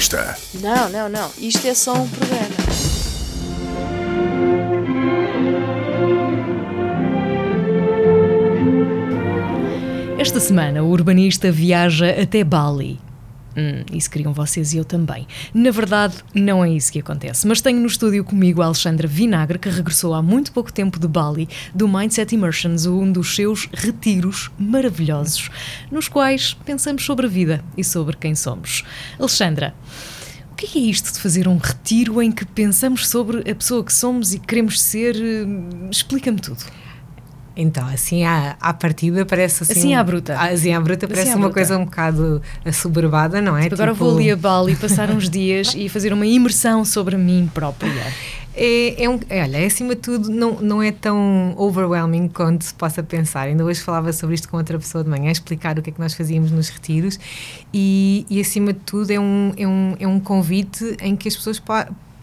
Urbanista. Não, não, não. Isto é só um programa. Esta semana, o urbanista viaja até Bali. Hum, isso queriam vocês e eu também. Na verdade, não é isso que acontece. Mas tenho no estúdio comigo a Alexandra Vinagre, que regressou há muito pouco tempo de Bali, do Mindset Immersions, um dos seus retiros maravilhosos, nos quais pensamos sobre a vida e sobre quem somos. Alexandra, o que é isto de fazer um retiro em que pensamos sobre a pessoa que somos e queremos ser? Hum, Explica-me tudo. Então, assim à, à partida parece assim. Assim à bruta. Assim à bruta parece à uma bruta. coisa um bocado assoberbada, não é? Agora Tipo, vou ali a Bali passar uns dias e fazer uma imersão sobre mim própria. É, é um, é, olha, acima de tudo, não, não é tão overwhelming quanto se possa pensar. Ainda hoje falava sobre isto com outra pessoa de manhã, explicar o que é que nós fazíamos nos retiros, e, e acima de tudo, é um, é, um, é um convite em que as pessoas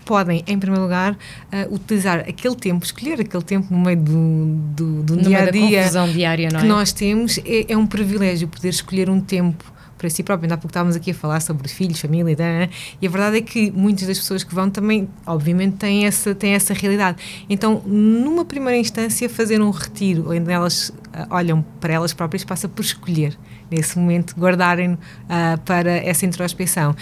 podem, em primeiro lugar, ah, utilizar aquele tempo, escolher aquele tempo no meio do, do, do No dia meio a dia confusão diária, não que é? nós temos, é, é um privilégio poder escolher um tempo para si próprio. Ainda há pouco estávamos aqui a falar sobre filhos, família, né? e a verdade é que muitas das pessoas que vão também, obviamente, têm essa, têm essa realidade. Então, numa primeira instância, fazer um retiro onde elas ah, olham para elas próprias passa por escolher, nesse momento, guardarem ah, para essa introspecção.